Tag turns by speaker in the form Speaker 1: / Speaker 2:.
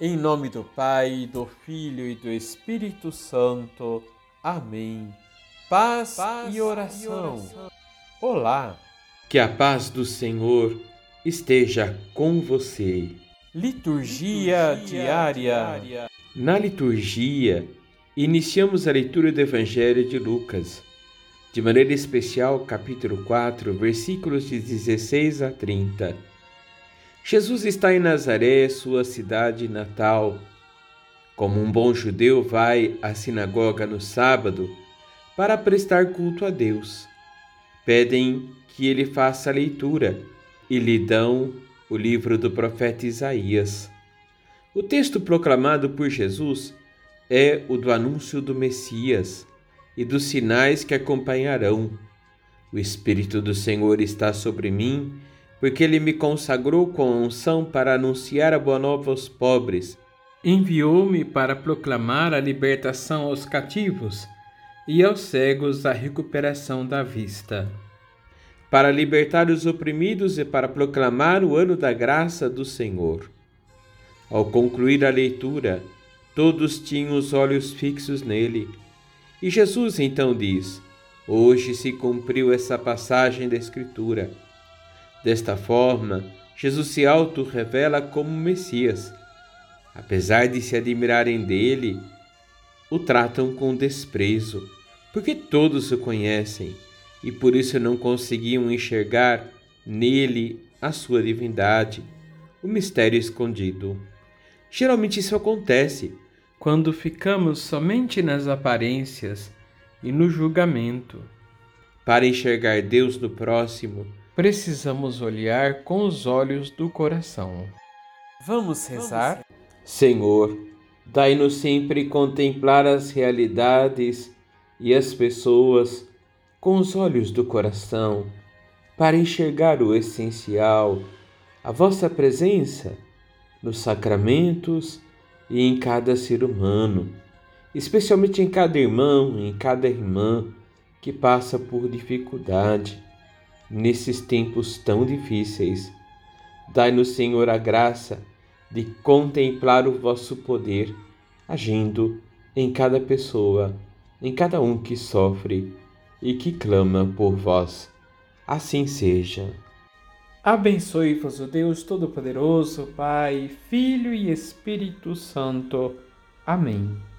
Speaker 1: Em nome do Pai, do Filho e do Espírito Santo. Amém. Paz, paz e, oração. e oração. Olá.
Speaker 2: Que a paz do Senhor esteja com você.
Speaker 1: Liturgia, liturgia diária. diária.
Speaker 2: Na liturgia, iniciamos a leitura do Evangelho de Lucas, de maneira especial, capítulo 4, versículos de 16 a 30 Jesus está em Nazaré, sua cidade natal. Como um bom judeu vai à sinagoga no sábado para prestar culto a Deus. Pedem que ele faça a leitura e lhe dão o livro do profeta Isaías. O texto proclamado por Jesus é o do anúncio do Messias e dos sinais que acompanharão. O Espírito do Senhor está sobre mim porque ele me consagrou com a unção para anunciar a boa nova aos pobres. Enviou-me para proclamar a libertação aos cativos e aos cegos a recuperação da vista, para libertar os oprimidos e para proclamar o ano da graça do Senhor. Ao concluir a leitura, todos tinham os olhos fixos nele. E Jesus então diz: Hoje se cumpriu essa passagem da Escritura. Desta forma, Jesus se auto-revela como Messias. Apesar de se admirarem dele, o tratam com desprezo, porque todos o conhecem e por isso não conseguiam enxergar nele a sua divindade, o mistério escondido. Geralmente isso acontece quando ficamos somente nas aparências e no julgamento. Para enxergar Deus no próximo, precisamos olhar com os olhos do coração.
Speaker 1: Vamos rezar?
Speaker 2: Senhor, dai-nos sempre contemplar as realidades e as pessoas com os olhos do coração, para enxergar o essencial, a vossa presença nos sacramentos e em cada ser humano, especialmente em cada irmão, em cada irmã que passa por dificuldade nesses tempos tão difíceis. Dai-nos, Senhor, a graça de contemplar o vosso poder agindo em cada pessoa, em cada um que sofre e que clama por vós. Assim seja.
Speaker 1: Abençoe-vos o Deus Todo-Poderoso, Pai, Filho e Espírito Santo. Amém.